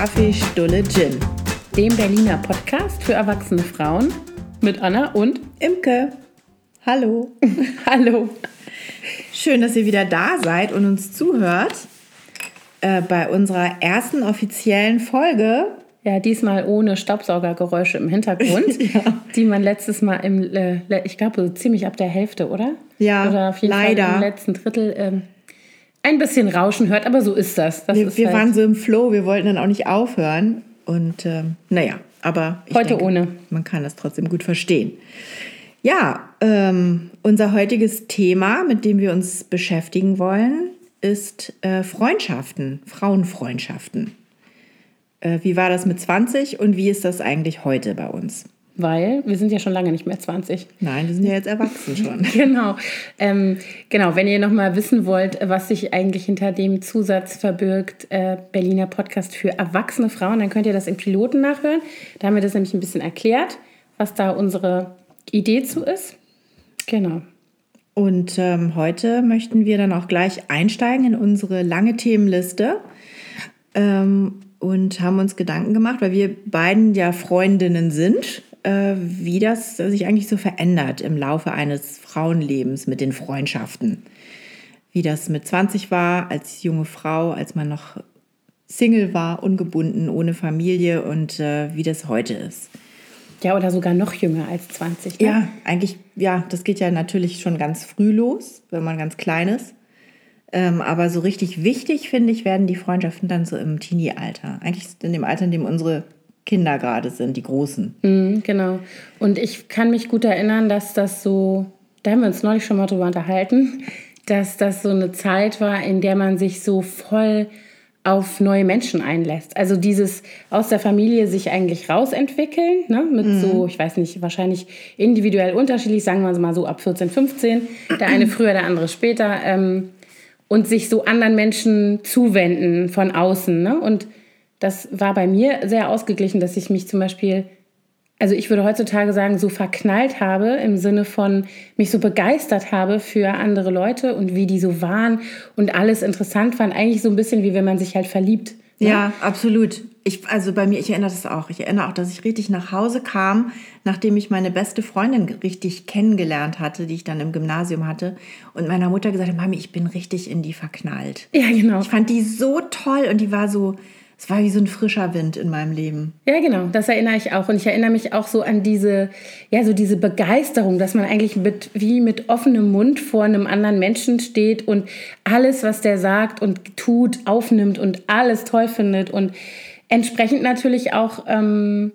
Kaffee Stulle Gin, dem Berliner Podcast für erwachsene Frauen mit Anna und Imke. Hallo. Hallo. Schön, dass ihr wieder da seid und uns zuhört äh, bei unserer ersten offiziellen Folge. Ja, diesmal ohne Staubsaugergeräusche im Hintergrund, ja. die man letztes Mal im, äh, ich glaube, so ziemlich ab der Hälfte, oder? Ja, oder auf jeden leider. Fall im letzten Drittel ähm, ein bisschen Rauschen hört, aber so ist das. das wir ist wir halt waren so im Flow, wir wollten dann auch nicht aufhören. Und ähm, naja, aber Heute denke, ohne. man kann das trotzdem gut verstehen. Ja, ähm, unser heutiges Thema, mit dem wir uns beschäftigen wollen, ist äh, Freundschaften, Frauenfreundschaften. Äh, wie war das mit 20 und wie ist das eigentlich heute bei uns? Weil wir sind ja schon lange nicht mehr 20. Nein, wir sind ja jetzt erwachsen schon. Genau. Ähm, genau, wenn ihr noch mal wissen wollt, was sich eigentlich hinter dem Zusatz verbirgt, äh, Berliner Podcast für erwachsene Frauen, dann könnt ihr das im Piloten nachhören. Da haben wir das nämlich ein bisschen erklärt, was da unsere Idee zu ist. Genau. Und ähm, heute möchten wir dann auch gleich einsteigen in unsere lange Themenliste ähm, und haben uns Gedanken gemacht, weil wir beiden ja Freundinnen sind, äh, wie das sich eigentlich so verändert im Laufe eines Frauenlebens mit den Freundschaften. Wie das mit 20 war, als junge Frau, als man noch Single war, ungebunden, ohne Familie und äh, wie das heute ist. Ja, oder sogar noch jünger als 20. Ne? Ja, eigentlich, ja, das geht ja natürlich schon ganz früh los, wenn man ganz klein ist. Ähm, aber so richtig wichtig, finde ich, werden die Freundschaften dann so im Teenie-Alter. Eigentlich in dem Alter, in dem unsere Kinder gerade sind, die Großen. Mhm, genau. Und ich kann mich gut erinnern, dass das so, da haben wir uns neulich schon mal drüber unterhalten, dass das so eine Zeit war, in der man sich so voll auf neue Menschen einlässt. Also dieses aus der Familie sich eigentlich rausentwickeln, ne? mit mhm. so, ich weiß nicht, wahrscheinlich individuell unterschiedlich, sagen wir mal so ab 14, 15, der eine früher, der andere später, ähm, und sich so anderen Menschen zuwenden von außen. Ne? Und das war bei mir sehr ausgeglichen, dass ich mich zum Beispiel also ich würde heutzutage sagen, so verknallt habe im Sinne von mich so begeistert habe für andere Leute und wie die so waren und alles interessant fand. Eigentlich so ein bisschen wie wenn man sich halt verliebt. Ne? Ja, absolut. Ich, also bei mir, ich erinnere das auch. Ich erinnere auch, dass ich richtig nach Hause kam, nachdem ich meine beste Freundin richtig kennengelernt hatte, die ich dann im Gymnasium hatte, und meiner Mutter gesagt habe, Mami, ich bin richtig in die verknallt. Ja, genau. Ich fand die so toll und die war so, es war wie so ein frischer Wind in meinem Leben. Ja, genau, das erinnere ich auch. Und ich erinnere mich auch so an diese, ja, so diese Begeisterung, dass man eigentlich mit, wie mit offenem Mund vor einem anderen Menschen steht und alles, was der sagt und tut, aufnimmt und alles toll findet. Und entsprechend natürlich auch ähm,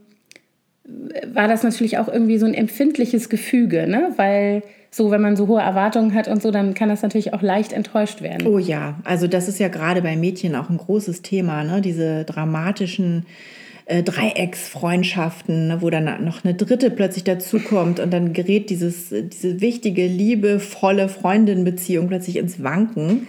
war das natürlich auch irgendwie so ein empfindliches Gefüge, ne? Weil so, wenn man so hohe Erwartungen hat und so, dann kann das natürlich auch leicht enttäuscht werden. Oh ja, also das ist ja gerade bei Mädchen auch ein großes Thema, ne? diese dramatischen äh, Dreiecksfreundschaften, ne? wo dann noch eine dritte plötzlich dazukommt und dann gerät dieses, diese wichtige, liebevolle Freundin-Beziehung plötzlich ins Wanken.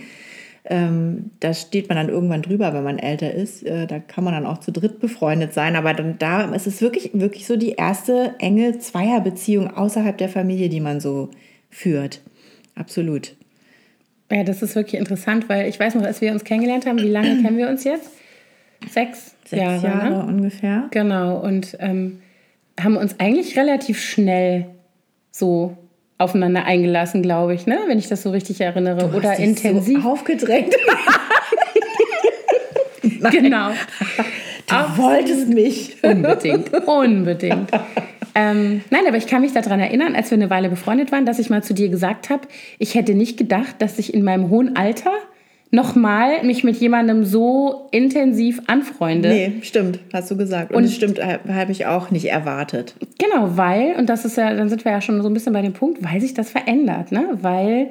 Ähm, da steht man dann irgendwann drüber, wenn man älter ist. Äh, da kann man dann auch zu dritt befreundet sein. Aber dann da ist es wirklich, wirklich so die erste enge Zweierbeziehung außerhalb der Familie, die man so führt. Absolut. Ja, das ist wirklich interessant, weil ich weiß noch, als wir uns kennengelernt haben, wie lange kennen wir uns jetzt? Sechs, Sechs Jahre, Jahre ne? ungefähr. Genau, und ähm, haben uns eigentlich relativ schnell so aufeinander eingelassen, glaube ich, ne? wenn ich das so richtig erinnere. Du Oder hast dich intensiv. So aufgedrängt. genau. Du wolltest mich. Unbedingt, unbedingt. Ähm, nein, aber ich kann mich daran erinnern, als wir eine Weile befreundet waren, dass ich mal zu dir gesagt habe, ich hätte nicht gedacht, dass ich in meinem hohen Alter nochmal mich mit jemandem so intensiv anfreunde. Nee, stimmt, hast du gesagt. Und, und stimmt, habe ich auch nicht erwartet. Genau, weil, und das ist ja, dann sind wir ja schon so ein bisschen bei dem Punkt, weil sich das verändert, ne? Weil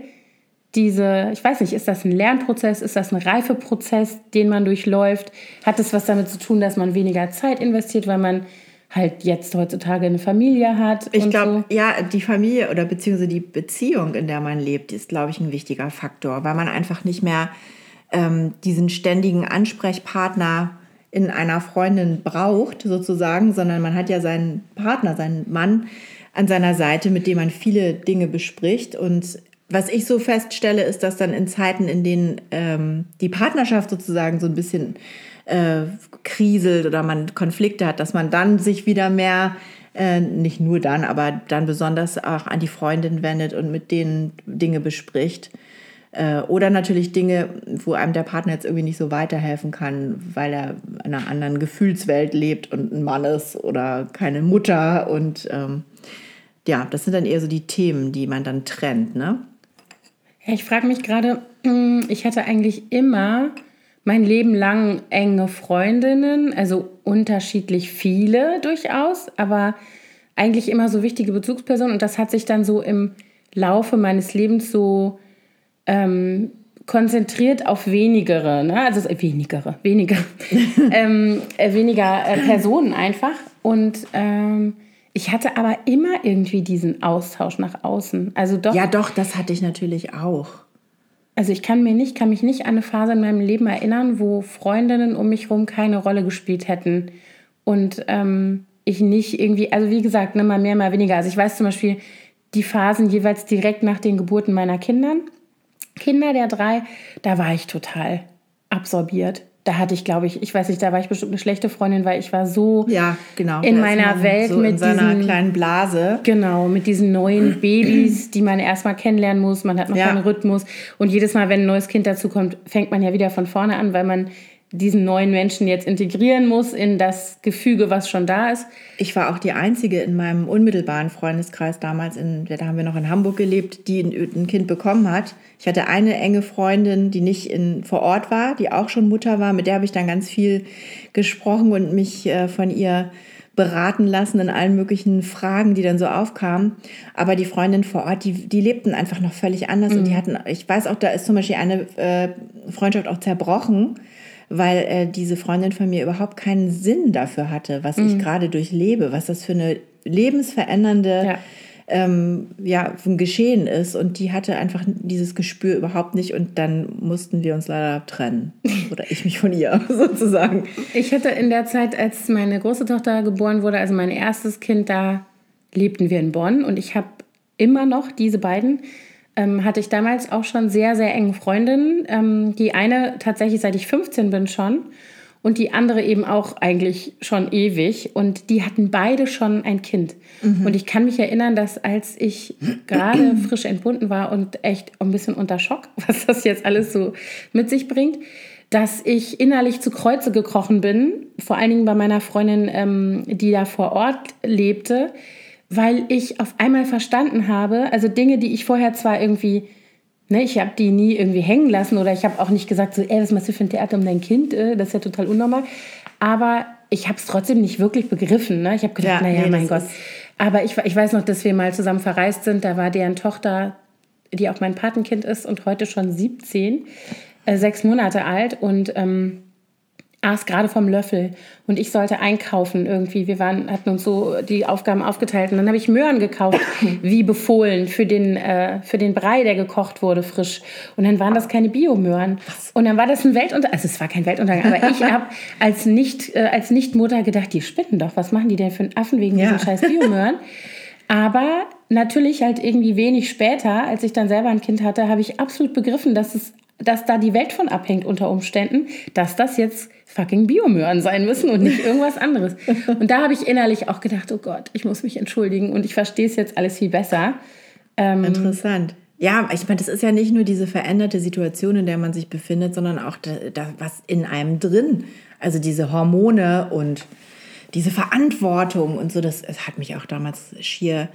diese, ich weiß nicht, ist das ein Lernprozess, ist das ein Reifeprozess, den man durchläuft? Hat es was damit zu tun, dass man weniger Zeit investiert, weil man halt jetzt heutzutage eine Familie hat. Ich glaube, so. ja, die Familie oder beziehungsweise die Beziehung, in der man lebt, ist, glaube ich, ein wichtiger Faktor, weil man einfach nicht mehr ähm, diesen ständigen Ansprechpartner in einer Freundin braucht, sozusagen, sondern man hat ja seinen Partner, seinen Mann an seiner Seite, mit dem man viele Dinge bespricht und was ich so feststelle, ist, dass dann in Zeiten, in denen ähm, die Partnerschaft sozusagen so ein bisschen äh, kriselt oder man Konflikte hat, dass man dann sich wieder mehr, äh, nicht nur dann, aber dann besonders auch an die Freundin wendet und mit denen Dinge bespricht. Äh, oder natürlich Dinge, wo einem der Partner jetzt irgendwie nicht so weiterhelfen kann, weil er in einer anderen Gefühlswelt lebt und ein Mann ist oder keine Mutter. Und ähm, ja, das sind dann eher so die Themen, die man dann trennt, ne? Ich frage mich gerade, hm, ich hatte eigentlich immer mein Leben lang enge Freundinnen, also unterschiedlich viele durchaus, aber eigentlich immer so wichtige Bezugspersonen. Und das hat sich dann so im Laufe meines Lebens so ähm, konzentriert auf wenigere, ne? also äh, wenigere, weniger, ähm, äh, weniger äh, Personen einfach. Und ähm, ich hatte aber immer irgendwie diesen Austausch nach außen. Also doch. Ja, doch, das hatte ich natürlich auch. Also ich kann mir nicht, kann mich nicht an eine Phase in meinem Leben erinnern, wo Freundinnen um mich herum keine Rolle gespielt hätten. Und ähm, ich nicht irgendwie, also wie gesagt, ne, mal mehr, mal weniger. Also ich weiß zum Beispiel die Phasen jeweils direkt nach den Geburten meiner Kindern. Kinder der drei, da war ich total absorbiert. Da hatte ich, glaube ich, ich weiß nicht, da war ich bestimmt eine schlechte Freundin, weil ich war so ja, genau. in meiner Welt so mit in seiner diesen, kleinen Blase. Genau, mit diesen neuen Babys, die man erstmal kennenlernen muss. Man hat noch ja. keinen Rhythmus. Und jedes Mal, wenn ein neues Kind dazukommt, fängt man ja wieder von vorne an, weil man diesen neuen Menschen jetzt integrieren muss in das Gefüge, was schon da ist. Ich war auch die Einzige in meinem unmittelbaren Freundeskreis damals, in, da haben wir noch in Hamburg gelebt, die ein, Kind bekommen hat. Ich hatte eine enge Freundin, die nicht in, vor Ort war, die auch schon Mutter war. Mit der habe ich dann ganz viel gesprochen und mich äh, von ihr beraten lassen in allen möglichen Fragen, die dann so aufkamen. Aber die Freundin vor Ort, die, die lebten einfach noch völlig anders mhm. und die mhm. hatten, ich weiß auch, da ist zum Beispiel eine äh, Freundschaft auch zerbrochen weil äh, diese Freundin von mir überhaupt keinen Sinn dafür hatte, was mhm. ich gerade durchlebe, was das für eine lebensverändernde ja. Ähm, ja, ein Geschehen ist. Und die hatte einfach dieses Gespür überhaupt nicht. Und dann mussten wir uns leider trennen. Oder ich mich von ihr sozusagen. Ich hatte in der Zeit, als meine große Tochter geboren wurde, also mein erstes Kind, da lebten wir in Bonn. Und ich habe immer noch diese beiden ähm, hatte ich damals auch schon sehr, sehr enge Freundinnen. Ähm, die eine tatsächlich seit ich 15 bin schon und die andere eben auch eigentlich schon ewig. Und die hatten beide schon ein Kind. Mhm. Und ich kann mich erinnern, dass als ich gerade frisch entbunden war und echt ein bisschen unter Schock, was das jetzt alles so mit sich bringt, dass ich innerlich zu Kreuze gekrochen bin, vor allen Dingen bei meiner Freundin, ähm, die da vor Ort lebte weil ich auf einmal verstanden habe, also Dinge, die ich vorher zwar irgendwie, ne, ich habe die nie irgendwie hängen lassen oder ich habe auch nicht gesagt, so, ey, was machst du für ein Theater um dein Kind? Äh, das ist ja total unnormal. Aber ich habe es trotzdem nicht wirklich begriffen. Ne? Ich habe gedacht, ja, naja, nee, mein Gott. Aber ich, ich weiß noch, dass wir mal zusammen verreist sind. Da war deren Tochter, die auch mein Patenkind ist und heute schon 17, äh, sechs Monate alt. Und ähm, aß gerade vom Löffel und ich sollte einkaufen irgendwie. Wir waren, hatten uns so die Aufgaben aufgeteilt und dann habe ich Möhren gekauft, wie befohlen, für den, äh, für den Brei, der gekocht wurde, frisch. Und dann waren das keine Biomöhren. Und dann war das ein Weltuntergang. Also es war kein Weltuntergang, aber ich habe als Nicht, äh, als Nichtmutter gedacht, die spinnen doch. Was machen die denn für einen Affen wegen ja. diesen scheiß Biomöhren? Aber natürlich halt irgendwie wenig später, als ich dann selber ein Kind hatte, habe ich absolut begriffen, dass es dass da die Welt von abhängt unter Umständen, dass das jetzt fucking Biomöhren sein müssen und nicht irgendwas anderes. Und da habe ich innerlich auch gedacht, oh Gott, ich muss mich entschuldigen und ich verstehe es jetzt alles viel besser. Ähm, Interessant. Ja, ich meine, das ist ja nicht nur diese veränderte Situation, in der man sich befindet, sondern auch da, da, was in einem drin. Also diese Hormone und diese Verantwortung und so, das, das hat mich auch damals schier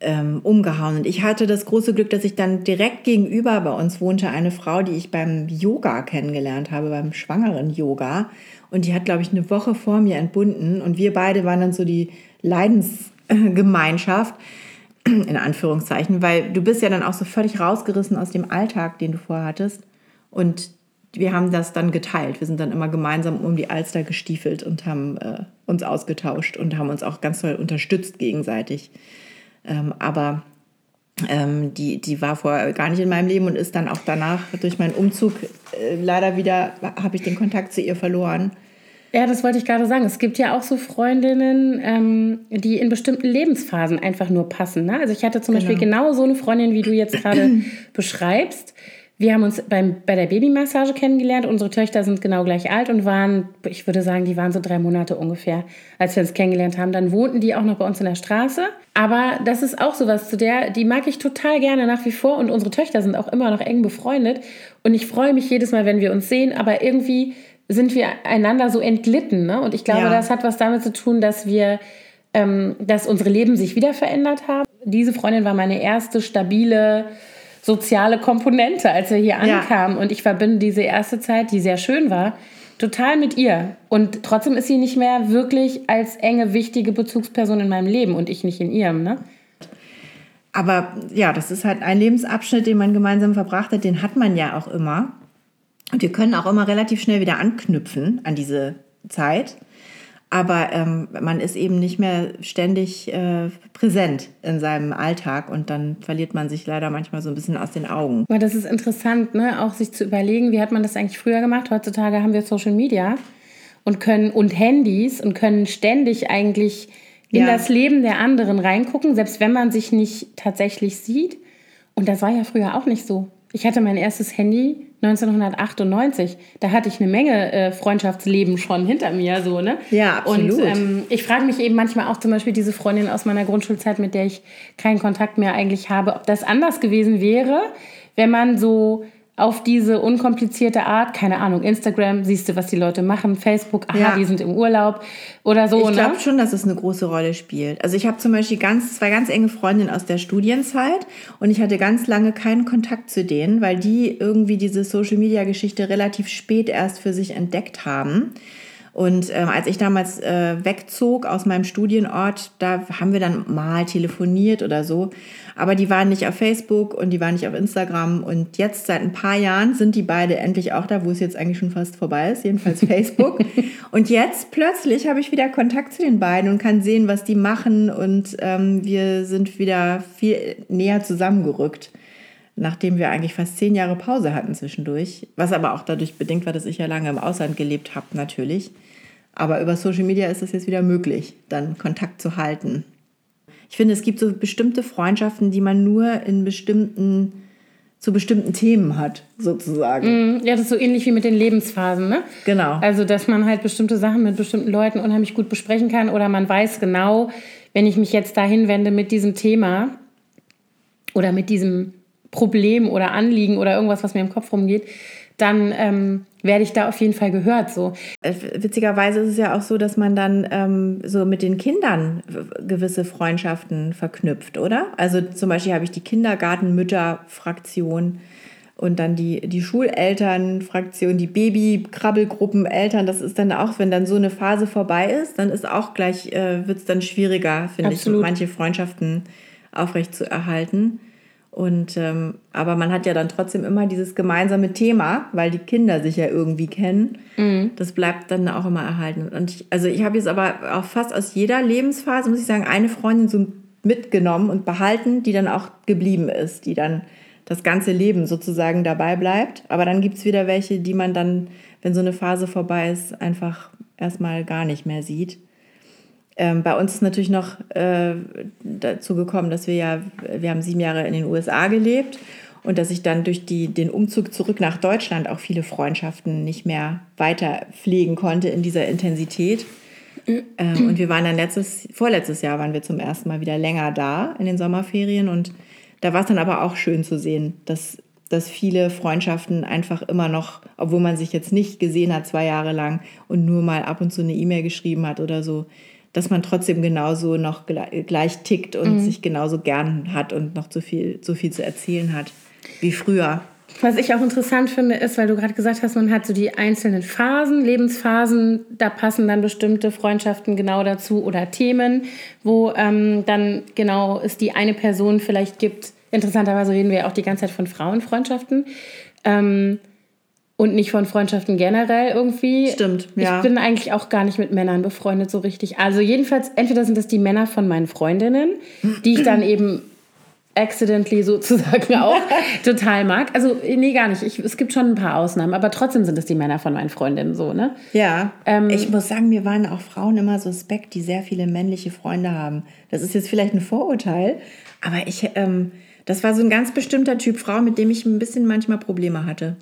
ähm, umgehauen. Und ich hatte das große Glück, dass ich dann direkt gegenüber bei uns wohnte eine Frau, die ich beim Yoga kennengelernt habe, beim schwangeren Yoga. Und die hat, glaube ich, eine Woche vor mir entbunden. Und wir beide waren dann so die Leidensgemeinschaft, in Anführungszeichen, weil du bist ja dann auch so völlig rausgerissen aus dem Alltag, den du vorhattest. Und wir haben das dann geteilt. Wir sind dann immer gemeinsam um die Alster gestiefelt und haben äh, uns ausgetauscht und haben uns auch ganz toll unterstützt gegenseitig. Ähm, aber ähm, die, die war vorher gar nicht in meinem Leben und ist dann auch danach durch meinen Umzug äh, leider wieder, habe ich den Kontakt zu ihr verloren. Ja, das wollte ich gerade sagen. Es gibt ja auch so Freundinnen, ähm, die in bestimmten Lebensphasen einfach nur passen. Ne? Also ich hatte zum genau. Beispiel genau so eine Freundin, wie du jetzt gerade beschreibst. Wir haben uns beim, bei der Babymassage kennengelernt. Unsere Töchter sind genau gleich alt und waren, ich würde sagen, die waren so drei Monate ungefähr, als wir uns kennengelernt haben. Dann wohnten die auch noch bei uns in der Straße. Aber das ist auch sowas zu der, die mag ich total gerne nach wie vor. Und unsere Töchter sind auch immer noch eng befreundet. Und ich freue mich jedes Mal, wenn wir uns sehen. Aber irgendwie sind wir einander so entglitten. Ne? Und ich glaube, ja. das hat was damit zu tun, dass wir, ähm, dass unsere Leben sich wieder verändert haben. Diese Freundin war meine erste stabile soziale Komponente, als wir hier ja. ankamen. Und ich verbinde diese erste Zeit, die sehr schön war, total mit ihr. Und trotzdem ist sie nicht mehr wirklich als enge, wichtige Bezugsperson in meinem Leben und ich nicht in ihrem. Ne? Aber ja, das ist halt ein Lebensabschnitt, den man gemeinsam verbracht hat, den hat man ja auch immer. Und wir können auch immer relativ schnell wieder anknüpfen an diese Zeit. Aber ähm, man ist eben nicht mehr ständig äh, präsent in seinem Alltag und dann verliert man sich leider manchmal so ein bisschen aus den Augen. Aber das ist interessant, ne? auch sich zu überlegen, wie hat man das eigentlich früher gemacht. Heutzutage haben wir Social Media und können und Handys und können ständig eigentlich in ja. das Leben der anderen reingucken, selbst wenn man sich nicht tatsächlich sieht. Und das war ja früher auch nicht so. Ich hatte mein erstes Handy 1998. Da hatte ich eine Menge äh, Freundschaftsleben schon hinter mir, so, ne? Ja, absolut. Und ähm, ich frage mich eben manchmal auch zum Beispiel diese Freundin aus meiner Grundschulzeit, mit der ich keinen Kontakt mehr eigentlich habe, ob das anders gewesen wäre, wenn man so auf diese unkomplizierte Art, keine Ahnung, Instagram, siehst du, was die Leute machen, Facebook, aha, ja. die sind im Urlaub oder so. Ich glaube ne? schon, dass es eine große Rolle spielt. Also ich habe zum Beispiel ganz, zwei ganz enge Freundinnen aus der Studienzeit und ich hatte ganz lange keinen Kontakt zu denen, weil die irgendwie diese Social-Media-Geschichte relativ spät erst für sich entdeckt haben. Und ähm, als ich damals äh, wegzog aus meinem Studienort, da haben wir dann mal telefoniert oder so. Aber die waren nicht auf Facebook und die waren nicht auf Instagram. Und jetzt seit ein paar Jahren sind die beide endlich auch da, wo es jetzt eigentlich schon fast vorbei ist, jedenfalls Facebook. und jetzt plötzlich habe ich wieder Kontakt zu den beiden und kann sehen, was die machen. Und ähm, wir sind wieder viel näher zusammengerückt nachdem wir eigentlich fast zehn Jahre Pause hatten zwischendurch, was aber auch dadurch bedingt war, dass ich ja lange im Ausland gelebt habe, natürlich. Aber über Social Media ist es jetzt wieder möglich, dann Kontakt zu halten. Ich finde, es gibt so bestimmte Freundschaften, die man nur in bestimmten zu bestimmten Themen hat, sozusagen. Mm, ja, das ist so ähnlich wie mit den Lebensphasen, ne? Genau. Also, dass man halt bestimmte Sachen mit bestimmten Leuten unheimlich gut besprechen kann oder man weiß genau, wenn ich mich jetzt dahin wende mit diesem Thema oder mit diesem Problem oder Anliegen oder irgendwas, was mir im Kopf rumgeht, dann ähm, werde ich da auf jeden Fall gehört. So. Äh, witzigerweise ist es ja auch so, dass man dann ähm, so mit den Kindern gewisse Freundschaften verknüpft, oder? Also zum Beispiel habe ich die Kindergartenmütter-Fraktion und dann die, die Schuleltern-Fraktion, die Baby-Krabbelgruppen-Eltern. Das ist dann auch, wenn dann so eine Phase vorbei ist, dann ist auch gleich, äh, wird es dann schwieriger, finde ich, manche Freundschaften aufrecht zu erhalten. Und ähm, aber man hat ja dann trotzdem immer dieses gemeinsame Thema, weil die Kinder sich ja irgendwie kennen. Mhm. Das bleibt dann auch immer erhalten. Und ich, also ich habe jetzt aber auch fast aus jeder Lebensphase, muss ich sagen, eine Freundin so mitgenommen und behalten, die dann auch geblieben ist, die dann das ganze Leben sozusagen dabei bleibt. Aber dann gibt es wieder welche, die man dann, wenn so eine Phase vorbei ist, einfach erstmal gar nicht mehr sieht. Ähm, bei uns ist natürlich noch äh, dazu gekommen, dass wir ja, wir haben sieben Jahre in den USA gelebt und dass ich dann durch die, den Umzug zurück nach Deutschland auch viele Freundschaften nicht mehr weiter pflegen konnte in dieser Intensität. Ähm, und wir waren dann letztes, vorletztes Jahr waren wir zum ersten Mal wieder länger da in den Sommerferien und da war es dann aber auch schön zu sehen, dass, dass viele Freundschaften einfach immer noch, obwohl man sich jetzt nicht gesehen hat zwei Jahre lang und nur mal ab und zu eine E-Mail geschrieben hat oder so, dass man trotzdem genauso noch gleich tickt und mhm. sich genauso gern hat und noch so viel, so viel zu erzählen hat wie früher. Was ich auch interessant finde, ist, weil du gerade gesagt hast, man hat so die einzelnen Phasen, Lebensphasen, da passen dann bestimmte Freundschaften genau dazu oder Themen, wo ähm, dann genau es die eine Person vielleicht gibt. Interessanterweise reden wir ja auch die ganze Zeit von Frauenfreundschaften. Ähm, und nicht von Freundschaften generell irgendwie. Stimmt, ja. Ich bin eigentlich auch gar nicht mit Männern befreundet so richtig. Also jedenfalls, entweder sind das die Männer von meinen Freundinnen, die ich dann eben accidentally sozusagen auch total mag. Also, nee, gar nicht. Ich, es gibt schon ein paar Ausnahmen, aber trotzdem sind es die Männer von meinen Freundinnen so, ne? Ja. Ähm, ich muss sagen, mir waren auch Frauen immer suspekt, die sehr viele männliche Freunde haben. Das ist jetzt vielleicht ein Vorurteil, aber ich, ähm, das war so ein ganz bestimmter Typ Frau, mit dem ich ein bisschen manchmal Probleme hatte.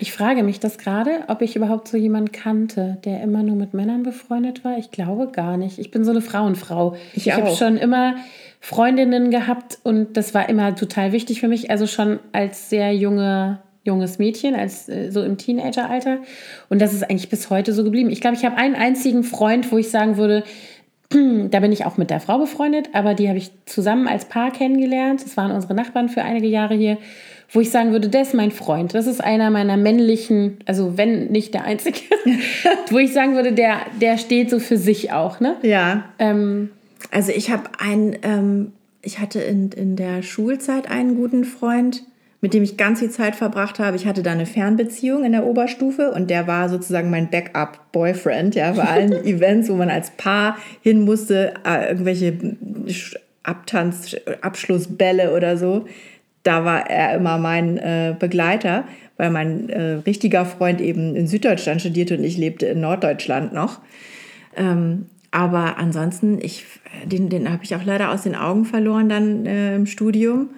Ich frage mich das gerade, ob ich überhaupt so jemanden kannte, der immer nur mit Männern befreundet war. Ich glaube gar nicht. Ich bin so eine Frauenfrau. Ich, ich habe schon immer Freundinnen gehabt und das war immer total wichtig für mich. Also schon als sehr junge junges Mädchen, als äh, so im Teenageralter. Und das ist eigentlich bis heute so geblieben. Ich glaube, ich habe einen einzigen Freund, wo ich sagen würde, da bin ich auch mit der Frau befreundet, aber die habe ich zusammen als Paar kennengelernt. Das waren unsere Nachbarn für einige Jahre hier, wo ich sagen würde, der ist mein Freund. Das ist einer meiner männlichen, also wenn nicht der einzige, wo ich sagen würde, der, der steht so für sich auch, ne? Ja. Ähm, also ich habe einen, ähm, ich hatte in, in der Schulzeit einen guten Freund, mit dem ich ganz viel Zeit verbracht habe. Ich hatte da eine Fernbeziehung in der Oberstufe und der war sozusagen mein Backup-Boyfriend, ja, bei allen Events, wo man als Paar hin musste, äh, irgendwelche Abtanz, Abschlussbälle oder so. Da war er immer mein äh, Begleiter, weil mein äh, richtiger Freund eben in Süddeutschland studierte und ich lebte in Norddeutschland noch. Ähm, aber ansonsten, ich, den, den habe ich auch leider aus den Augen verloren dann äh, im Studium.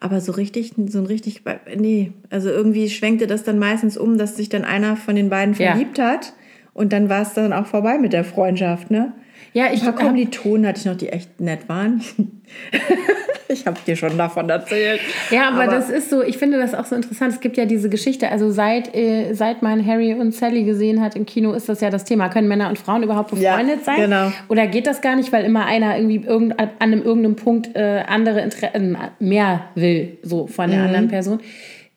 Aber so richtig, so ein richtig, nee, also irgendwie schwenkte das dann meistens um, dass sich dann einer von den beiden verliebt ja. hat und dann war es dann auch vorbei mit der Freundschaft, ne? Ja, ich. Ein paar Kommilitonen hatte ich noch, die echt nett waren. ich habe dir schon davon erzählt. Ja, aber, aber, das ist so, ich finde das auch so interessant. Es gibt ja diese Geschichte, also seit, äh, seit man Harry und Sally gesehen hat im Kino, ist das ja das Thema. Können Männer und Frauen überhaupt befreundet ja, sein? Genau. Oder geht das gar nicht, weil immer einer irgendwie irgend, an einem irgendeinem Punkt äh, andere Inter äh, mehr will, so von der mhm. anderen Person?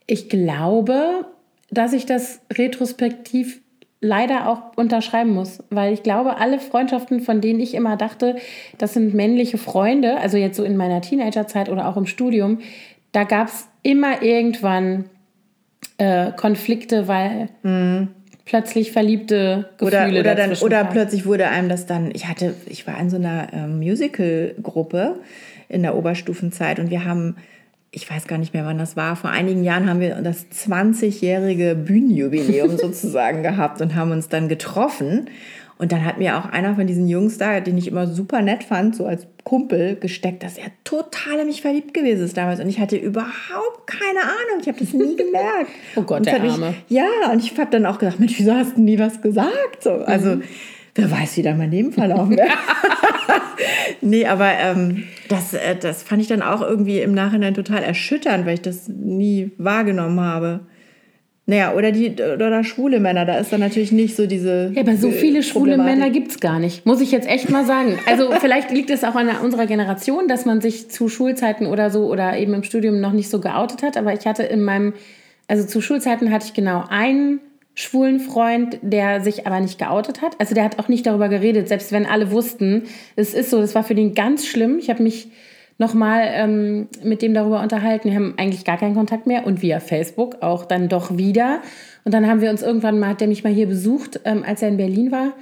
Ich glaube, dass ich das retrospektiv leider auch unterschreiben muss, weil ich glaube, alle Freundschaften, von denen ich immer dachte, das sind männliche Freunde, also jetzt so in meiner Teenagerzeit oder auch im Studium, da gab es immer irgendwann äh, Konflikte, weil mhm. plötzlich verliebte Gefühle oder, oder, dann, oder plötzlich wurde einem das dann, ich hatte, ich war in so einer äh, Musical-Gruppe in der Oberstufenzeit und wir haben ich weiß gar nicht mehr, wann das war. Vor einigen Jahren haben wir das 20-jährige Bühnenjubiläum sozusagen gehabt und haben uns dann getroffen. Und dann hat mir auch einer von diesen Jungs da, den ich immer super nett fand, so als Kumpel gesteckt, dass er total in mich verliebt gewesen ist damals. Und ich hatte überhaupt keine Ahnung. Ich habe das nie gemerkt. oh Gott, der Arme. Ich, ja, und ich habe dann auch gedacht, Mensch, wieso hast du nie was gesagt? So, also, mhm. Wer weiß, wie dann mein Leben verlaufen wäre. nee, aber ähm, das, äh, das fand ich dann auch irgendwie im Nachhinein total erschütternd, weil ich das nie wahrgenommen habe. Naja, oder die oder schwule Männer, da ist dann natürlich nicht so diese. Ja, aber so viele schwule Männer gibt es gar nicht, muss ich jetzt echt mal sagen. Also vielleicht liegt es auch an unserer Generation, dass man sich zu Schulzeiten oder so oder eben im Studium noch nicht so geoutet hat. Aber ich hatte in meinem, also zu Schulzeiten hatte ich genau einen schwulen Freund, der sich aber nicht geoutet hat. Also der hat auch nicht darüber geredet, selbst wenn alle wussten, es ist so, das war für den ganz schlimm. Ich habe mich nochmal ähm, mit dem darüber unterhalten. Wir haben eigentlich gar keinen Kontakt mehr und via Facebook auch dann doch wieder. Und dann haben wir uns irgendwann mal, hat der mich mal hier besucht, ähm, als er in Berlin war.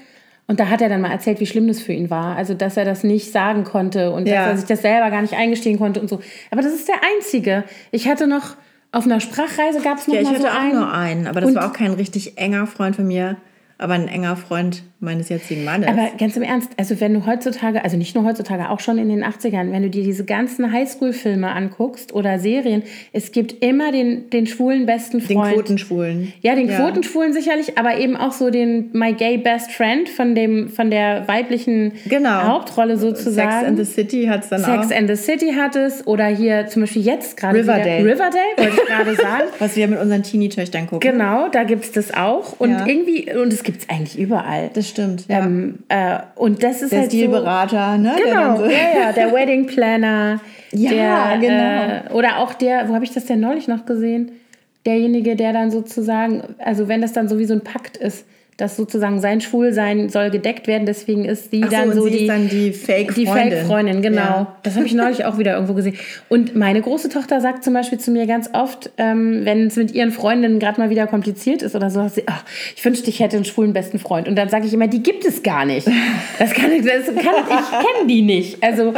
Und da hat er dann mal erzählt, wie schlimm das für ihn war. Also, dass er das nicht sagen konnte und ja. dass er sich das selber gar nicht eingestehen konnte und so. Aber das ist der Einzige. Ich hatte noch auf einer Sprachreise gab es noch ja, mal so einen. Ich hatte auch nur einen, aber das und war auch kein richtig enger Freund von mir aber ein enger Freund meines jetzigen Mannes. Aber ganz im Ernst, also wenn du heutzutage, also nicht nur heutzutage, auch schon in den 80ern, wenn du dir diese ganzen Highschool-Filme anguckst oder Serien, es gibt immer den, den schwulen besten Freund. Den Quotenschwulen. Ja, den ja. Quotenschwulen sicherlich, aber eben auch so den My Gay Best Friend von, dem, von der weiblichen genau. Hauptrolle sozusagen. Sex and the City hat es dann Sex auch. Sex and the City hat es oder hier zum Beispiel jetzt gerade Riverdale. Riverdale, wollte ich gerade sagen. Was wir mit unseren Teenie-Töchtern gucken. Genau, da gibt es das auch und ja. irgendwie, und es gibt es eigentlich überall. Das stimmt. Ja. Ähm, äh, und das ist der halt Stilberater, so, ne? Genau, so ja, ja, der Wedding Planner. ja, der, genau. Äh, oder auch der, wo habe ich das denn neulich noch gesehen? Derjenige, der dann sozusagen, also wenn das dann so wie so ein Pakt ist, dass sozusagen sein Schwulsein soll gedeckt werden. Deswegen ist sie so, dann so sie ist die, dann die Fake-Freundin. die Fake-Freundin, genau. Ja. Das habe ich neulich auch wieder irgendwo gesehen. Und meine große Tochter sagt zum Beispiel zu mir ganz oft, ähm, wenn es mit ihren Freundinnen gerade mal wieder kompliziert ist oder so, sagt sie, ach, ich wünschte, ich hätte einen schwulen besten Freund. Und dann sage ich immer, die gibt es gar nicht. Das kann, das kann, ich kenne die nicht. Also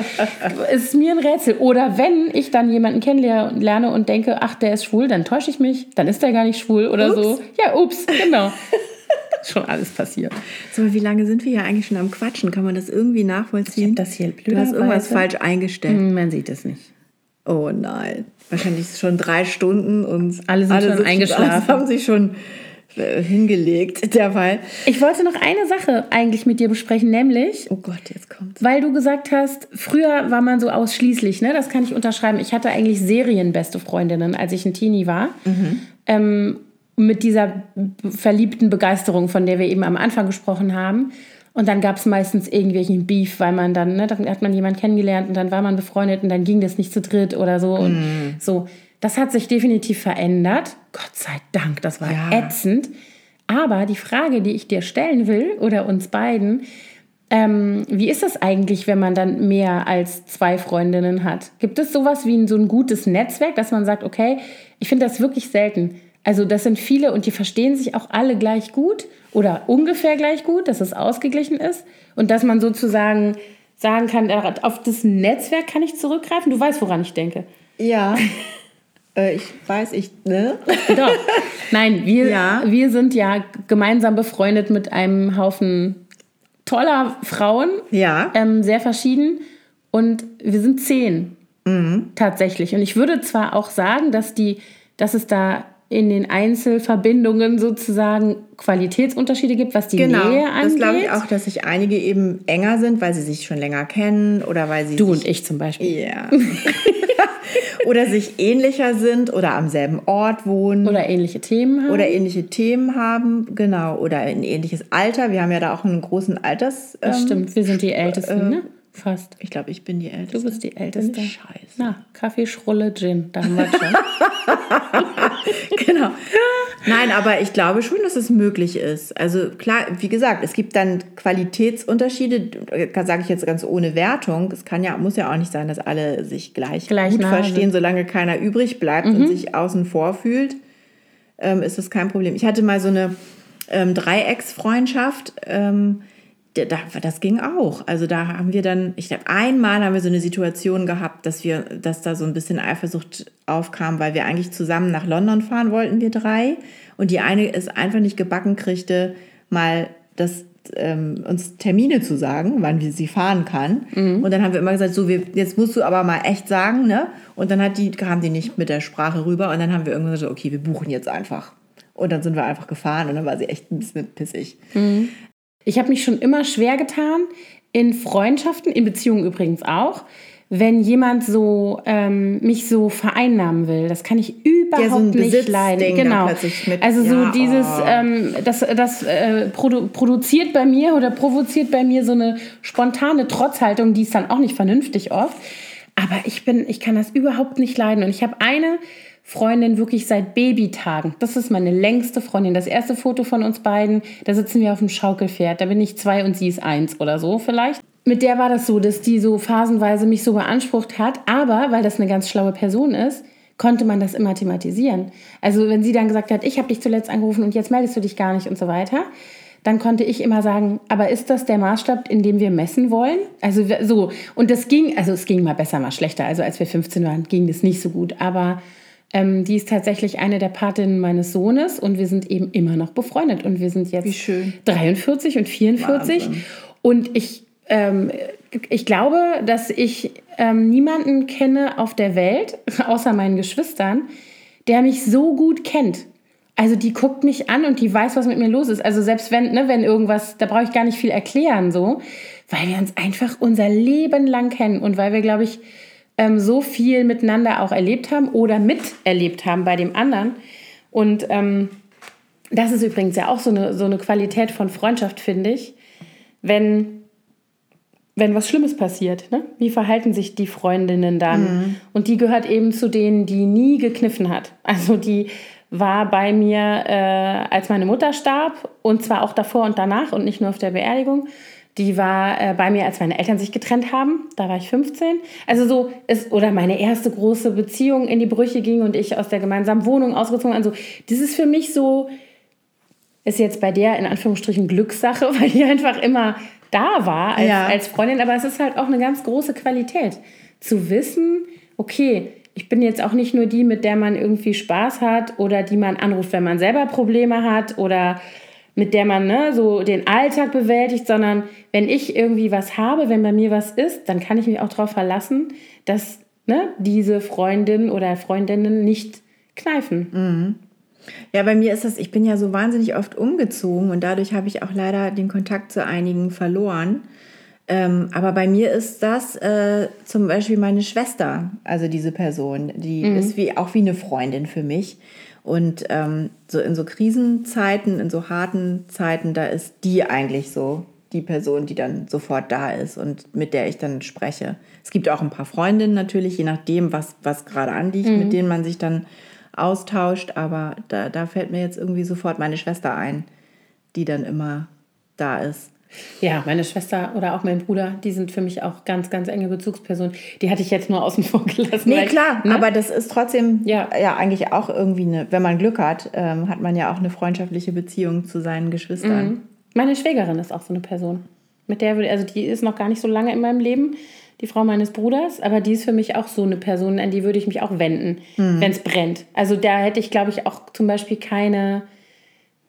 ist mir ein Rätsel. Oder wenn ich dann jemanden kennenlerne und denke, ach, der ist schwul, dann täusche ich mich, dann ist der gar nicht schwul oder so. Ups. Ja, ups, genau. Schon alles passiert. So, wie lange sind wir hier eigentlich schon am Quatschen? Kann man das irgendwie nachvollziehen? Das hier du hast irgendwas falsch eingestellt. Hm, Man sieht es nicht. Oh nein. Wahrscheinlich schon drei Stunden und Alle sind schon eingeschlafen. haben sich schon äh, hingelegt derweil. Ich wollte noch eine Sache eigentlich mit dir besprechen, nämlich, Oh Gott, jetzt kommt's. weil du gesagt hast, früher war man so ausschließlich, ne? das kann ich unterschreiben. Ich hatte eigentlich serienbeste Freundinnen, als ich ein Teenie war. Ähm, mit dieser verliebten Begeisterung, von der wir eben am Anfang gesprochen haben. Und dann gab es meistens irgendwelchen Beef, weil man dann, ne, dann hat man jemanden kennengelernt und dann war man befreundet und dann ging das nicht zu dritt oder so. Und so. Das hat sich definitiv verändert. Gott sei Dank, das war Ja. ätzend. Aber die Frage, die ich dir stellen will, oder uns beiden, ähm, wie ist das eigentlich, wenn man dann mehr als zwei Freundinnen hat? Gibt es sowas wie ein, so ein gutes Netzwerk, dass man sagt, okay, ich finde das wirklich selten. Also das sind viele und die verstehen sich auch alle gleich gut oder ungefähr gleich gut, dass es ausgeglichen ist und dass man sozusagen sagen kann, auf das Netzwerk kann ich zurückgreifen. Du weißt, woran ich denke. Ja. äh, ich weiß, ich, ne? Doch. Nein, wir, Ja. wir sind ja gemeinsam befreundet mit einem Haufen toller Frauen, Ja. ähm, sehr verschieden. Und wir sind zehn tatsächlich. Und ich würde zwar auch sagen, dass, die, dass es da in den Einzelverbindungen sozusagen Qualitätsunterschiede gibt, was die Genau. Nähe angeht. Das glaube ich auch, dass sich einige eben enger sind, weil sie sich schon länger kennen oder weil sie Du sich und ich zum Beispiel. Ja. oder sich ähnlicher sind oder am selben Ort wohnen Oder ähnliche Themen haben. oder ähnliche Themen haben, genau, oder ein ähnliches Alter. Wir haben ja da auch einen großen Alters. das ähm, stimmt, wir sind die Ältesten, ne? Fast. Ich glaube, ich bin die Älteste. Du bist die Älteste. Scheiße. Na, Kaffee, Schrulle, Gin, da haben wir schon. genau. Nein, aber ich glaube schon, dass es möglich ist. Also klar, wie gesagt, es gibt dann Qualitätsunterschiede, das sage ich jetzt ganz ohne Wertung. Es kann ja, muss ja auch nicht sein, dass alle sich gleich, Gleich gut verstehen, solange keiner übrig bleibt und sich außen vor fühlt, ähm, ist das kein Problem. Ich hatte mal so eine ähm, Dreiecksfreundschaft. Ähm, das ging auch. Also da haben wir dann, ich glaube, einmal haben wir so eine Situation gehabt, dass wir, dass da so ein bisschen Eifersucht aufkam, weil wir eigentlich zusammen nach London fahren wollten, wir drei. Und die eine es einfach nicht gebacken kriegte, mal das ähm, uns Termine zu sagen, wann wir sie fahren kann. Und dann haben wir immer gesagt, so, wir, jetzt musst du aber mal echt sagen, ne? Und dann hat die, kam die nicht mit der Sprache rüber und dann haben wir irgendwann gesagt, okay, wir buchen jetzt einfach. Und dann sind wir einfach gefahren und dann war sie echt ein bisschen pissig. Ich habe mich schon immer schwer getan, in Freundschaften, in Beziehungen übrigens auch, wenn jemand so ähm, mich so vereinnahmen will. Das kann ich überhaupt Ja, so nicht leiden. da Genau. mit- Also so Ja, dieses, oh. ähm, das, das äh, produ produziert bei mir oder provoziert bei mir so eine spontane Trotzhaltung, die ist dann auch nicht vernünftig oft. Aber ich bin, ich kann das überhaupt nicht leiden. Und ich habe eine Freundin wirklich seit Babytagen. Das ist meine längste Freundin. Das erste Foto von uns beiden, da sitzen wir auf dem Schaukelpferd. Da bin ich zwei und sie ist eins oder so vielleicht. Mit der war das so, dass die so phasenweise mich so beansprucht hat. Aber weil das eine ganz schlaue Person ist, konnte man das immer thematisieren. Also wenn sie dann gesagt hat, ich habe dich zuletzt angerufen und jetzt meldest du dich gar nicht und so weiter, dann konnte ich immer sagen, aber ist das der Maßstab, in dem wir messen wollen? Also so. Und das ging, also es ging mal besser, mal schlechter. Also als wir 15 waren, ging das nicht so gut. Aber ähm, die ist tatsächlich eine der Patinnen meines Sohnes und wir sind eben immer noch befreundet. Und wir sind jetzt Wie schön. 43 und 44. Wahnsinn. Und ich, ähm, ich glaube, dass ich ähm, niemanden kenne auf der Welt, außer meinen Geschwistern, der mich so gut kennt. Also die guckt mich an und die weiß, was mit mir los ist. Also selbst wenn, ne, wenn irgendwas, da brauche ich gar nicht viel erklären, so, weil wir uns einfach unser Leben lang kennen und weil wir, glaube ich, ähm, so viel miteinander auch erlebt haben oder miterlebt haben bei dem anderen. Und ähm, das ist übrigens ja auch so eine, so eine Qualität von Freundschaft, finde ich. Wenn, wenn was Schlimmes passiert, ne? wie verhalten sich die Freundinnen dann? Mhm. Und die gehört eben zu denen, die nie gekniffen hat. Also die war bei mir, äh, als meine Mutter starb und zwar auch davor und danach und nicht nur auf der Beerdigung. Die war äh, bei mir, als meine Eltern sich getrennt haben. Da war ich 15. Also so ist, oder meine erste große Beziehung in die Brüche ging und ich aus der gemeinsamen Wohnung ausgezogen. Also das ist für mich so, ist jetzt bei der in Anführungsstrichen Glückssache, weil die einfach immer da war als, ja. als Freundin. Aber es ist halt auch eine ganz große Qualität, zu wissen, okay, ich bin jetzt auch nicht nur die, mit der man irgendwie Spaß hat oder die man anruft, wenn man selber Probleme hat oder mit der man ne, so den Alltag bewältigt, sondern wenn ich irgendwie was habe, wenn bei mir was ist, dann kann ich mich auch darauf verlassen, dass ne, diese Freundin oder Freundinnen nicht kneifen. Mhm. Ja, bei mir ist das, ich bin ja so wahnsinnig oft umgezogen und dadurch habe ich auch leider den Kontakt zu einigen verloren. Ähm, aber bei mir ist das äh, zum Beispiel meine Schwester, also diese Person, die mhm. ist wie, auch wie eine Freundin für mich. Und ähm, so in so Krisenzeiten, in so harten Zeiten, da ist die eigentlich so die Person, die dann sofort da ist und mit der ich dann spreche. Es gibt auch ein paar Freundinnen natürlich, je nachdem, was, was gerade anliegt, mhm. mit denen man sich dann austauscht. Aber da, da fällt mir jetzt irgendwie sofort meine Schwester ein, die dann immer da ist. Ja, meine Schwester oder auch mein Bruder, die sind für mich auch ganz, ganz enge Bezugspersonen. Die hatte ich jetzt nur außen vor gelassen. Nee, weil, klar, ne? aber das ist trotzdem ja. ja eigentlich auch irgendwie eine, wenn man Glück hat, ähm, hat man ja auch eine freundschaftliche Beziehung zu seinen Geschwistern. Mhm. Meine Schwägerin ist auch so eine Person. Mit der würde, also die ist noch gar nicht so lange in meinem Leben, die Frau meines Bruders, aber die ist für mich auch so eine Person, an die würde ich mich auch wenden, mhm. wenn es brennt. Also da hätte ich, glaube ich, auch zum Beispiel keine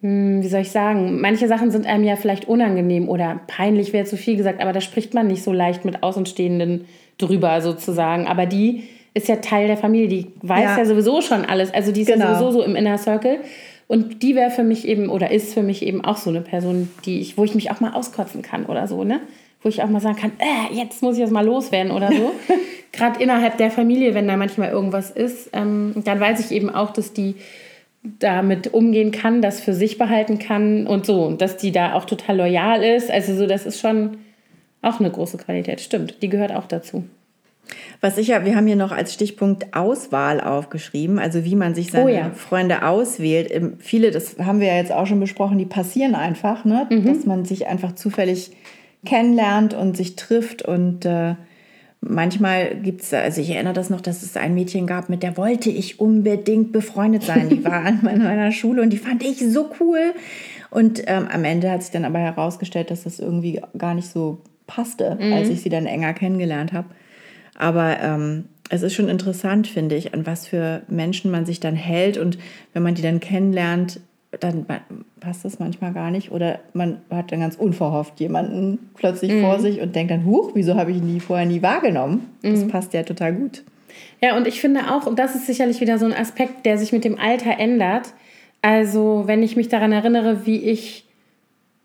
wie soll ich sagen, manche Sachen sind einem ja vielleicht unangenehm oder peinlich wäre zu viel gesagt, aber da spricht man nicht so leicht mit Außenstehenden drüber sozusagen. Aber die ist ja Teil der Familie, die weiß ja, ja sowieso schon alles. Also die ist genau. ja sowieso so im Inner Circle. Und die wäre für mich eben oder ist für mich eben auch so eine Person, die ich, wo ich mich auch mal auskotzen kann oder so, ne? Wo ich auch mal sagen kann, äh, jetzt muss ich das mal loswerden oder so. Gerade innerhalb der Familie, wenn da manchmal irgendwas ist, ähm, dann weiß ich eben auch, dass die damit umgehen kann, das für sich behalten kann und so. Und dass die da auch total loyal ist. Also so, das ist schon auch eine große Qualität. Stimmt, die gehört auch dazu. Was ich ja, wir haben hier noch als Stichpunkt Auswahl aufgeschrieben, also wie man sich seine oh ja. Freunde auswählt. Ähm, viele, das haben wir ja jetzt auch schon besprochen, die passieren einfach, ne? Mhm. dass man sich einfach zufällig kennenlernt und sich trifft und äh, manchmal gibt es, also ich erinnere das noch, dass es ein Mädchen gab, mit der wollte ich unbedingt befreundet sein. Die war an meiner Schule und die fand ich so cool. Und ähm, am Ende hat sich dann aber herausgestellt, dass das irgendwie gar nicht so passte, mhm. als ich sie dann enger kennengelernt habe. Aber ähm, es ist schon interessant, finde ich, an was für Menschen man sich dann hält. Und wenn man die dann kennenlernt, dann passt das manchmal gar nicht. Oder man hat dann ganz unverhofft jemanden plötzlich mhm. vor sich und denkt dann, huch, wieso habe ich ihn nie vorher nie wahrgenommen? Das mhm. passt ja total gut. Ja, und ich finde auch, und das ist sicherlich wieder so ein Aspekt, der sich mit dem Alter ändert. Also, wenn ich mich daran erinnere, wie ich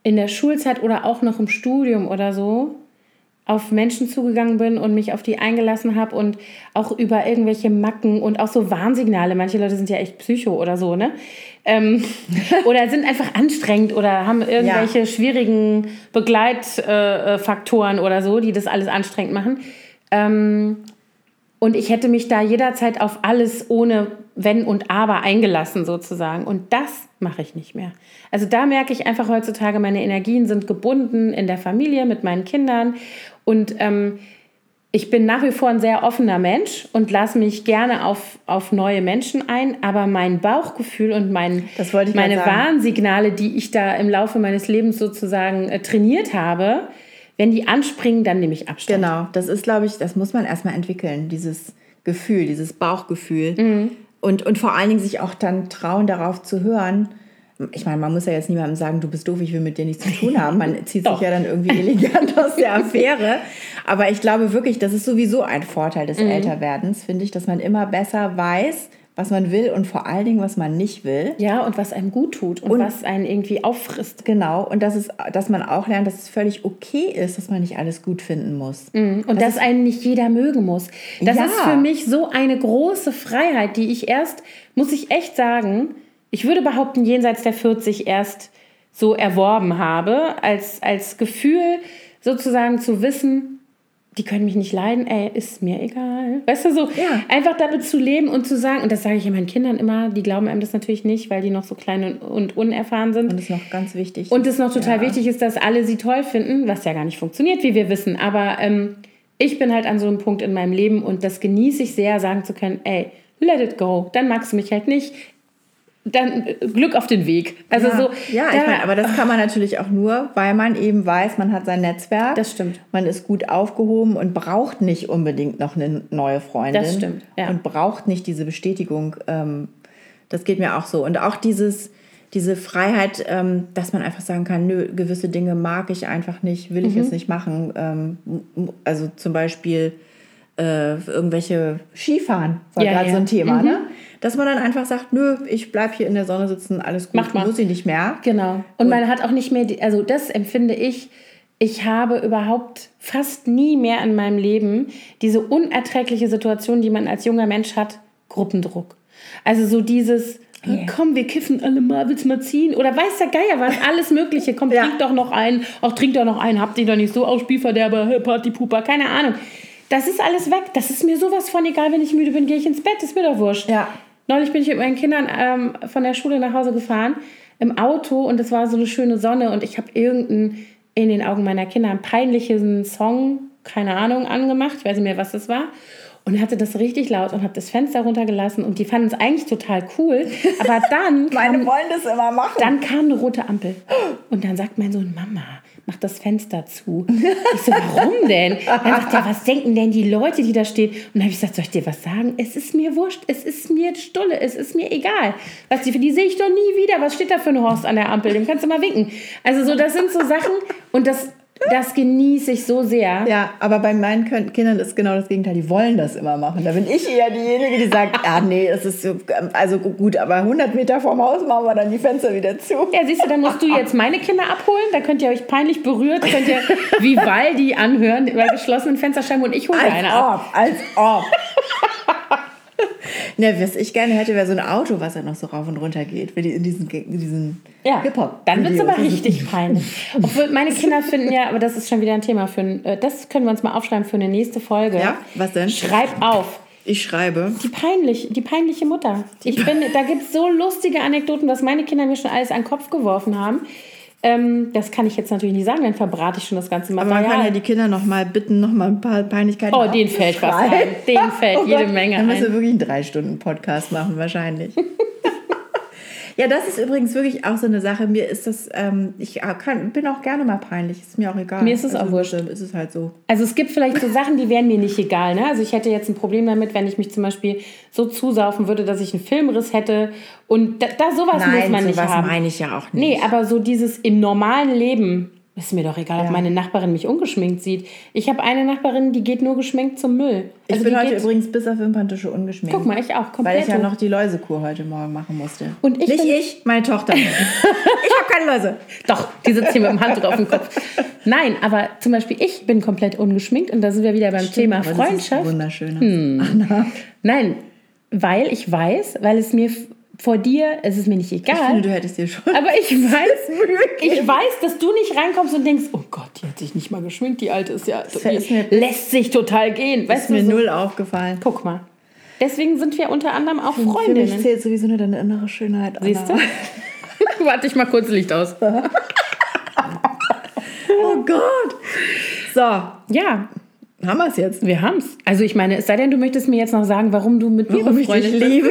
in der Schulzeit oder auch noch im Studium oder so auf Menschen zugegangen bin und mich auf die eingelassen habe und auch über irgendwelche Macken und auch so Warnsignale. Manche Leute sind ja echt Psycho oder so, ne? Ähm, oder sind einfach anstrengend oder haben irgendwelche ja. schwierigen Begleitfaktoren äh, oder so, die das alles anstrengend machen. Ähm, und ich hätte mich da jederzeit auf alles ohne Wenn und Aber eingelassen, sozusagen. Und das mache ich nicht mehr. Also da merke ich einfach heutzutage, meine Energien sind gebunden in der Familie mit meinen Kindern. Und ähm, ich bin nach wie vor ein sehr offener Mensch und lasse mich gerne auf, auf neue Menschen ein, aber mein Bauchgefühl und mein, meine Warnsignale, die ich da im Laufe meines Lebens sozusagen äh, trainiert habe, wenn die anspringen, dann nehme ich Abstand. Genau, das ist, glaube ich, das muss man erstmal entwickeln, dieses Gefühl, dieses Bauchgefühl. Mhm. Und, und vor allen Dingen sich auch dann trauen, darauf zu hören. Ich meine, man muss ja jetzt niemandem sagen, du bist doof, ich will mit dir nichts zu tun haben. Man zieht sich ja dann irgendwie elegant aus der Affäre. Aber ich glaube wirklich, das ist sowieso ein Vorteil des mhm. Älterwerdens, finde ich, dass man immer besser weiß, was man will und vor allen Dingen, was man nicht will. Ja, und was einem gut tut und, und was einen irgendwie auffrisst. Genau, und dass, es, dass man auch lernt, dass es völlig okay ist, dass man nicht alles gut finden muss. Mhm. Und das dass einen nicht jeder mögen muss. Das ja. ist für mich so eine große Freiheit, die ich erst, muss ich echt sagen, ich würde behaupten, jenseits der 40 erst so erworben habe, als, als Gefühl sozusagen zu wissen, die können mich nicht leiden, ey, ist mir egal. Weißt du, so Ja. einfach damit zu leben und zu sagen, und das sage ich ja meinen Kindern immer, die glauben einem das natürlich nicht, weil die noch so klein und, unerfahren sind. Und das ist noch ganz wichtig. Und es noch total Ja. wichtig ist, dass alle sie toll finden, was ja gar nicht funktioniert, wie wir wissen. Aber ähm, ich bin halt an so einem Punkt in meinem Leben und das genieße ich sehr, sagen zu können, ey, let it go. Dann magst du mich halt nicht. Dann äh, Glück auf den Weg. Also ja, so. ja da- ich meine, aber das kann man natürlich auch nur, weil man eben weiß, man hat sein Netzwerk. Das stimmt. Man ist gut aufgehoben und braucht nicht unbedingt noch eine neue Freundin. Das stimmt, ja. Und braucht nicht diese Bestätigung. Ähm, das geht mir auch so. Und auch dieses, diese Freiheit, ähm, dass man einfach sagen kann, nö, gewisse Dinge mag ich einfach nicht, will ich Mhm. jetzt nicht machen. Ähm, also zum Beispiel äh, irgendwelche Skifahren war Ja, gerade ja. so ein Thema, Mhm. ne? Dass man dann einfach sagt, nö, ich bleib hier in der Sonne sitzen, alles gut, Mach mal. muss ich nicht mehr. Genau. Und man hat auch nicht mehr, die, also das empfinde ich, ich habe überhaupt fast nie mehr in meinem Leben diese unerträgliche Situation, die man als junger Mensch hat, Gruppendruck. Also so dieses, komm, wir kiffen alle mal, willst du mal ziehen? Oder weiß der Geier was, alles mögliche, komm, Ja. trink doch noch einen, auch trink doch noch einen, habt ihr doch nicht so aus Spielverderber, Partypuper, keine Ahnung. Das ist alles weg, das ist mir sowas von egal, wenn ich müde bin, gehe ich ins Bett, ist mir doch wurscht. Ja. Neulich bin ich mit meinen Kindern ähm, von der Schule nach Hause gefahren im Auto und es war so eine schöne Sonne und ich habe irgendeinen in den Augen meiner Kinder einen peinlichen Song, keine Ahnung, angemacht. Ich weiß nicht mehr, was das war. Und hatte das richtig laut und habe das Fenster runtergelassen und die fanden es eigentlich total cool. Aber dann, Meine kam, wollen das immer machen. dann kam eine rote Ampel. Und dann sagt mein Sohn, Mama, mach das Fenster zu. Ich so, warum denn? Dann sagt er, was denken denn die Leute, die da stehen? Und dann habe ich gesagt, soll ich dir was sagen? Es ist mir wurscht, es ist mir Stulle, es ist mir egal. Was die, die sehe ich doch nie wieder. Was steht da für ein Horst an der Ampel? Dem kannst du mal winken. Also so, das sind so Sachen und das, das genieße ich so sehr. Ja, aber bei meinen Kindern ist genau das Gegenteil. Die wollen das immer machen. Da bin ich eher diejenige, die sagt, ja, nee, das ist so, also gut, aber 100 Meter vorm Haus machen wir dann die Fenster wieder zu. Ja, siehst du, dann musst du jetzt meine Kinder abholen. Da könnt ihr euch peinlich berührt, könnt ihr Vivaldi anhören bei geschlossenen Fensterscheiben und ich hole Als eine ab. ob, als ob. Ne, was ich gerne hätte, wäre so ein Auto, was dann noch so rauf und runter geht. Wenn die in diesen, in diesen Ja, Hip-Hop. dann wird es aber richtig peinlich. Obwohl meine Kinder finden ja, aber das ist schon wieder ein Thema für ein, äh, das können wir uns mal aufschreiben für eine nächste Folge. Ja, was denn? Schreib auf. Ich schreibe. Die peinlich, die peinliche Mutter. Ich bin, da gibt es so lustige Anekdoten, was meine Kinder mir schon alles an den Kopf geworfen haben. Ähm, das kann ich jetzt natürlich nicht sagen, dann verbrate ich schon das ganze Aber Material. man kann ja die Kinder noch mal bitten, noch mal ein paar Peinlichkeiten Oh, denen fällt was ein. Denen fällt jede Gott, Menge Dann müssen wir wirklich einen Drei-Stunden-Podcast machen, wahrscheinlich. Ja, das ist übrigens wirklich auch so eine Sache. Mir ist das, ähm, ich kann, bin auch gerne mal peinlich. Ist mir auch egal. Mir ist es auch wurscht. Ist es halt so. Also es gibt vielleicht so Sachen, die wären mir nicht egal. Ne? Also ich hätte jetzt ein Problem damit, wenn ich mich zum Beispiel so zusaufen würde, dass ich einen Filmriss hätte. Und da, da sowas muss man nicht sowas haben. meine ich ja auch nicht. Nee, aber so dieses im normalen Leben ist mir doch egal, ob Ja. meine Nachbarin mich ungeschminkt sieht. Ich habe eine Nachbarin, die geht nur geschminkt zum Müll. ich Also bin die heute übrigens bis auf Wimperntusche ungeschminkt. Guck mal, ich auch komplett. Weil ich ja noch die Läusekur heute Morgen machen musste. Und ich Nicht bin- ich, meine Tochter. ich habe keine Läuse. Doch, die sitzt hier mit dem Handtuch auf dem Kopf. Nein, aber zum Beispiel ich bin komplett ungeschminkt und da sind wir wieder beim Thema Aber das ist Freundschaft. Hm. Wunderschön. Nein, weil ich weiß, weil es mir vor dir, es ist mir nicht Ich finde, egal. du hättest dir schon. Aber ich weiß, ich weiß, dass du nicht reinkommst und denkst, oh Gott, die hat sich nicht mal geschminkt, die alte ist ja, ist mir- lässt sich total gehen. Weißt ist mir so, null aufgefallen. guck mal. Deswegen sind wir unter anderem auch Für mich Freundinnen. zählt sowieso nur deine innere Schönheit. Anna. Siehst du? Warte ich mal kurz Licht aus. Oh Gott. So, Ja, haben wir es jetzt. wir haben's. Also ich meine, es sei denn, du möchtest mir jetzt noch sagen, warum du mit mir Warum ich dich befreundet liebe.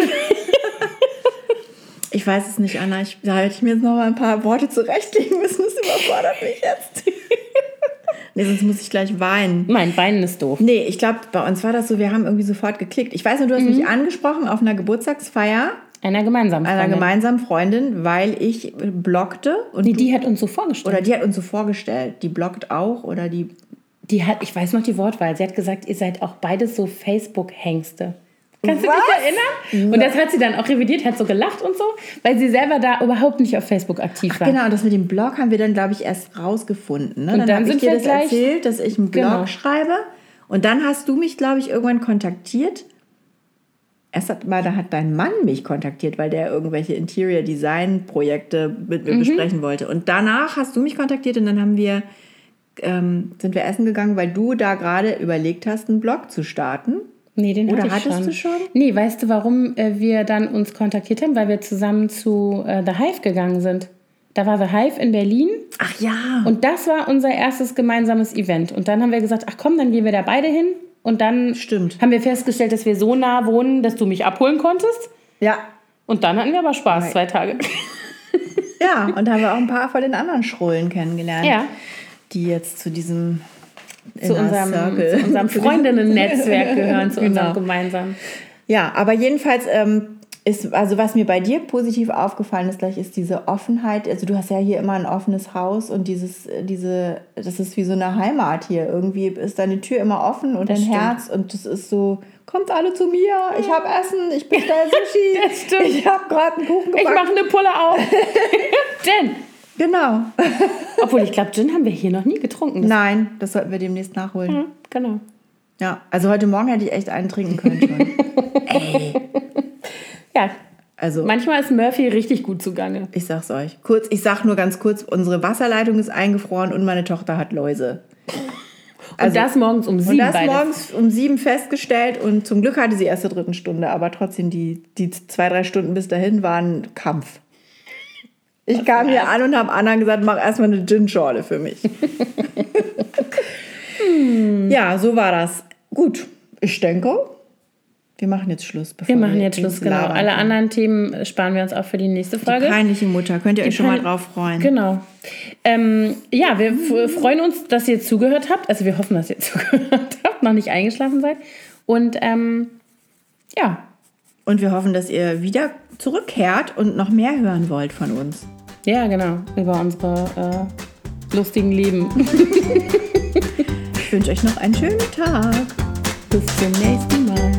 Ich weiß es nicht, Anna. Ich, da hätte ich mir jetzt noch mal ein paar Worte zurechtlegen müssen. Das überfordert mich jetzt. Nee, sonst muss ich gleich weinen. Mein Bein ist doof. Nee, ich glaube, bei uns war das so, wir haben irgendwie sofort geklickt. Ich weiß nur, du hast Mhm. mich angesprochen auf einer Geburtstagsfeier Einer gemeinsamen einer Freundin. gemeinsamen Freundin, weil ich blockte und Die, du, die hat uns so vorgestellt. oder die hat uns so vorgestellt. Die blockt auch oder die Die hat, ich weiß noch die Wortwahl, sie hat gesagt, ihr seid auch beides so Facebook-Hengste. Kannst du Was? dich erinnern? Und das hat sie dann auch revidiert, hat so gelacht und so, weil sie selber da überhaupt nicht auf Facebook aktiv war. Genau, und das mit dem Blog haben wir dann, glaube ich, erst rausgefunden. Ne? Und dann dann habe ich dir das gleich- erzählt, dass ich einen Blog Genau. schreibe. Und dann hast du mich, glaube ich, irgendwann kontaktiert. Erst hat, mal, da hat dein Mann mich kontaktiert, weil der irgendwelche Interior Design Projekte mit Mhm. mir besprechen wollte. Und danach hast du mich kontaktiert und dann haben wir ähm, sind wir essen gegangen, weil du da gerade überlegt hast, einen Blog zu starten. Nee, den Oder hatte ich hattest schon. du schon? Nee, weißt du, warum äh, wir dann uns kontaktiert haben? Weil wir zusammen zu äh, The Hive gegangen sind. Da war The Hive in Berlin Ach ja. und das war unser erstes gemeinsames Event. Und dann haben wir gesagt, ach komm, dann gehen wir da beide hin. Und dann Stimmt. haben wir festgestellt, dass wir so nah wohnen, dass du mich abholen konntest. ja. Und dann hatten wir aber Spaß, zwei Tage. Ja, und haben wir auch ein paar von den anderen Schrullen kennengelernt. Ja. Die jetzt zu diesem Zu unserem, zu unserem Freundinnen-Netzwerk gehören, zu unserem Genau. gemeinsamen. Ja, aber jedenfalls ähm, ist, also was mir bei dir positiv aufgefallen ist, gleich ist diese Offenheit. Also du hast ja hier immer ein offenes Haus und dieses, äh, diese, das ist wie so eine Heimat hier. Irgendwie ist deine Tür immer offen und dein stimmt. Herz und das ist so, kommt alle zu mir, ich habe Essen, ich bestelle Sushi, Das stimmt. ich habe gerade einen Kuchen Ich gebacken. mache eine Pulle auf. Gin. Genau. Obwohl, ich glaube, Gin haben wir hier noch nie getrunken. Das Nein, das sollten wir demnächst nachholen. Ja, genau. Ja, also heute Morgen hätte ich echt einen trinken können schon. Ja, Also manchmal ist Murphy richtig gut zugange. Ich sag's euch. Kurz, ich sag nur ganz kurz, unsere Wasserleitung ist eingefroren und meine Tochter hat Läuse. Und das morgens um Und sieben das beides. morgens um sieben festgestellt und zum Glück hatte sie erst zur dritten Stunde, aber trotzdem die, die zwei, drei Stunden bis dahin waren Kampf. Ich kam hier an und habe Anna gesagt, mach erstmal eine Gin-Schorle für mich. Ja, so war das. Gut, ich denke, wir machen jetzt Schluss. Wir machen jetzt ins Schluss, genau. Labern Alle anderen Themen sparen wir uns auch für die nächste Die Folge. peinliche Mutter, könnt ihr euch schon mal drauf freuen. Genau. Ähm, ja, wir freuen uns, dass ihr zugehört habt. Also wir hoffen, dass ihr zugehört habt, noch nicht eingeschlafen seid. Und ähm, ja, Und wir hoffen, dass ihr wieder zurückkehrt und noch mehr hören wollt von uns. Ja, genau, über unsere äh, lustigen Leben. Ich wünsche euch noch einen schönen Tag. Bis zum nächsten Mal.